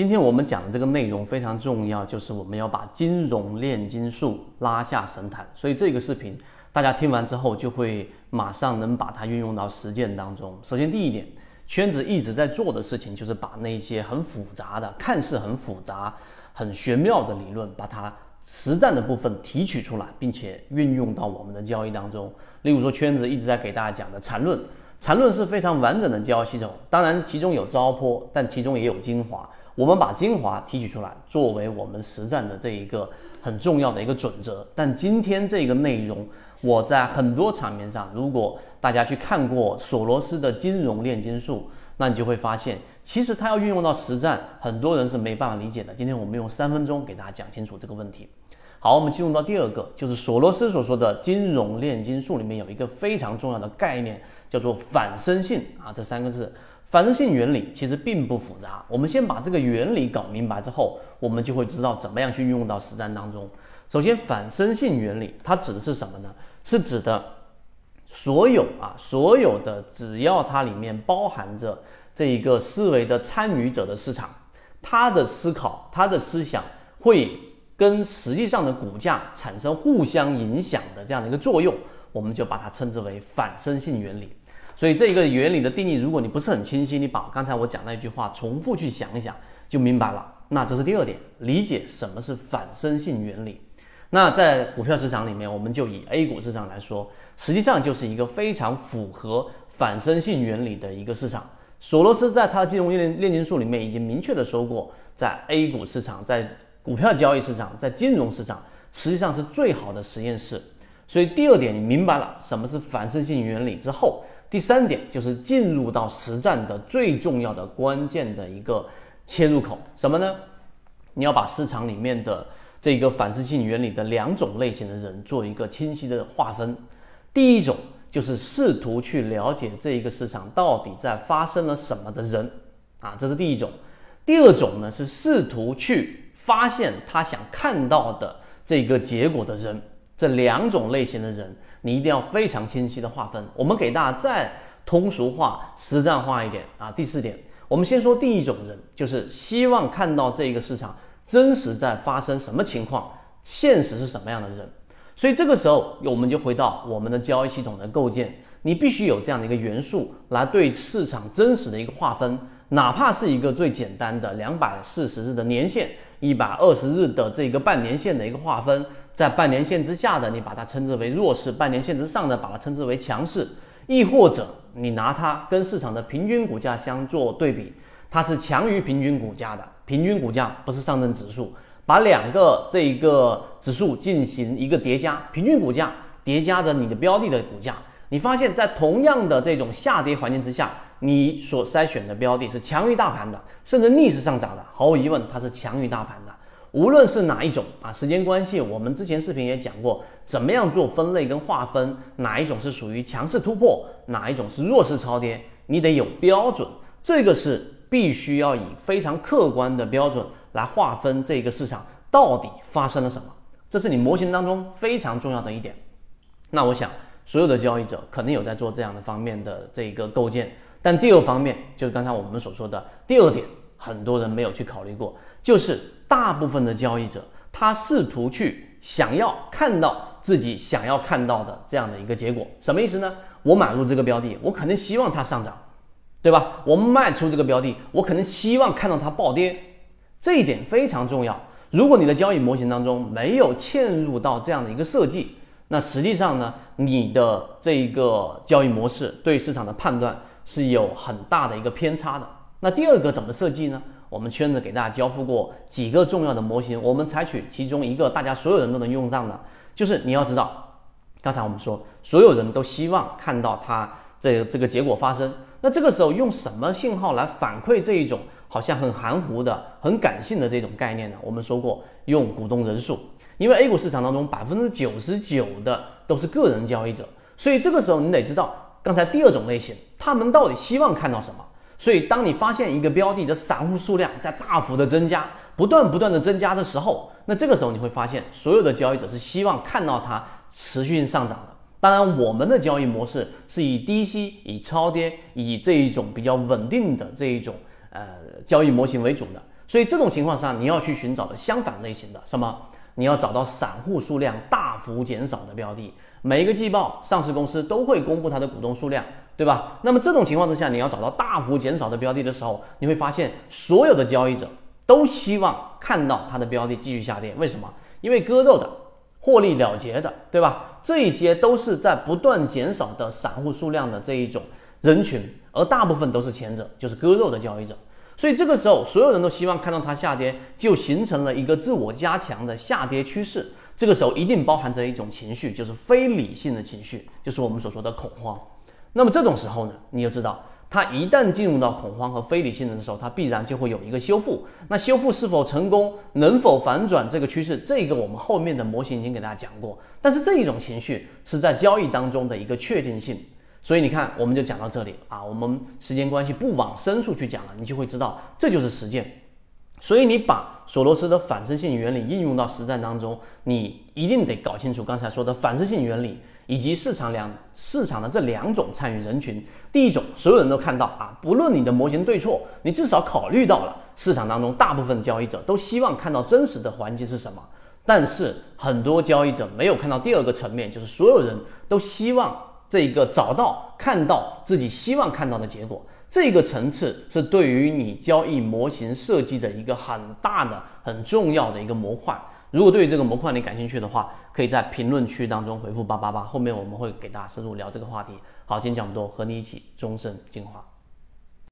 今天我们讲的这个内容非常重要，就是我们要把金融炼金术拉下神坛。所以这个视频大家听完之后，就会马上能把它运用到实践当中。首先第一点，圈子一直在做的事情，就是把那些很复杂的、看似很复杂、很玄妙的理论，把它实战的部分提取出来，并且运用到我们的交易当中。例如说，圈子一直在给大家讲的缠论，缠论是非常完整的交易系统，当然其中有糟粕，但其中也有精华。我们把精华提取出来，作为我们实战的这一个很重要的一个准则。但今天这个内容，我在很多场面上，如果大家去看过索罗斯的金融炼金术，那你就会发现，其实他要运用到实战，很多人是没办法理解的。今天我们用三分钟给大家讲清楚这个问题。好，我们进入到第二个，就是索罗斯所说的金融炼金术里面有一个非常重要的概念，叫做反身性啊，这三个字。反身性原理其实并不复杂，我们先把这个原理搞明白之后，我们就会知道怎么样去运用到实战当中。首先，反身性原理它指的是什么呢？是指的所有啊，所有的只要它里面包含着这一个思维的参与者的市场，它的思考、它的思想会跟实际上的股价产生互相影响的这样的一个作用，我们就把它称之为反身性原理。所以这个原理的定义，如果你不是很清晰，你把刚才我讲那句话重复去想一想，就明白了。那这是第二点，理解什么是反身性原理。那在股票市场里面，我们就以 A 股市场来说，实际上就是一个非常符合反身性原理的一个市场。索罗斯在他的金融炼炼金术里面已经明确的说过，在 A 股市场，在股票交易市场，在金融市场，实际上是最好的实验室。所以第二点，你明白了什么是反身性原理之后。第三点就是进入到实战的最重要的关键的一个切入口，什么呢？你要把市场里面的这个反射性原理的两种类型的人做一个清晰的划分。第一种就是试图去了解这一个市场到底在发生了什么的人啊，这是第一种。第二种呢是试图去发现他想看到的这个结果的人。这两种类型的人。你一定要非常清晰的划分。我们给大家再通俗化、实战化一点啊。第四点，我们先说第一种人，就是希望看到这个市场真实在发生什么情况，现实是什么样的人。所以这个时候，我们就回到我们的交易系统的构建，你必须有这样的一个元素来对市场真实的一个划分，哪怕是一个最简单的两百四十日的年线、一百二十日的这个半年线的一个划分。在半年线之下的，你把它称之为弱势；半年线之上的，把它称之为强势。亦或者你拿它跟市场的平均股价相做对比，它是强于平均股价的。平均股价不是上证指数，把两个这一个指数进行一个叠加，平均股价叠加的你的标的的股价，你发现在同样的这种下跌环境之下，你所筛选的标的是强于大盘的，甚至逆势上涨的，毫无疑问它是强于大盘的。无论是哪一种啊，时间关系，我们之前视频也讲过，怎么样做分类跟划分，哪一种是属于强势突破，哪一种是弱势超跌，你得有标准，这个是必须要以非常客观的标准来划分这个市场到底发生了什么，这是你模型当中非常重要的一点。那我想，所有的交易者肯定有在做这样的方面的这个构建，但第二方面就是刚才我们所说的第二点，很多人没有去考虑过，就是。大部分的交易者，他试图去想要看到自己想要看到的这样的一个结果，什么意思呢？我买入这个标的，我肯定希望它上涨，对吧？我卖出这个标的，我可能希望看到它暴跌，这一点非常重要。如果你的交易模型当中没有嵌入到这样的一个设计，那实际上呢，你的这一个交易模式对市场的判断是有很大的一个偏差的。那第二个怎么设计呢？我们圈子给大家交付过几个重要的模型，我们采取其中一个大家所有人都能用上的，就是你要知道，刚才我们说所有人都希望看到它这这个结果发生，那这个时候用什么信号来反馈这一种好像很含糊的、很感性的这种概念呢？我们说过用股东人数，因为 A 股市场当中百分之九十九的都是个人交易者，所以这个时候你得知道刚才第二种类型，他们到底希望看到什么。所以，当你发现一个标的的散户数量在大幅的增加，不断不断的增加的时候，那这个时候你会发现，所有的交易者是希望看到它持续上涨的。当然，我们的交易模式是以低吸、以超跌、以这一种比较稳定的这一种呃交易模型为主的。所以这种情况下，你要去寻找的相反类型的什么？你要找到散户数量大幅减少的标的。每一个季报，上市公司都会公布它的股东数量，对吧？那么这种情况之下，你要找到大幅减少的标的的时候，你会发现所有的交易者都希望看到它的标的继续下跌。为什么？因为割肉的、获利了结的，对吧？这一些都是在不断减少的散户数量的这一种人群，而大部分都是前者，就是割肉的交易者。所以这个时候，所有人都希望看到它下跌，就形成了一个自我加强的下跌趋势。这个时候一定包含着一种情绪，就是非理性的情绪，就是我们所说的恐慌。那么这种时候呢，你就知道，它一旦进入到恐慌和非理性的时候，它必然就会有一个修复。那修复是否成功，能否反转这个趋势，这个我们后面的模型已经给大家讲过。但是这一种情绪是在交易当中的一个确定性。所以你看，我们就讲到这里啊。我们时间关系不往深处去讲了，你就会知道这就是实践。所以你把索罗斯的反身性原理应用到实战当中，你一定得搞清楚刚才说的反身性原理以及市场两市场的这两种参与人群。第一种，所有人都看到啊，不论你的模型对错，你至少考虑到了市场当中大部分交易者都希望看到真实的环境是什么。但是很多交易者没有看到第二个层面，就是所有人都希望。这一个找到看到自己希望看到的结果，这个层次是对于你交易模型设计的一个很大的、很重要的一个模块。如果对于这个模块你感兴趣的话，可以在评论区当中回复八八八，后面我们会给大家深入聊这个话题。好，今天讲这么多，和你一起终身进化。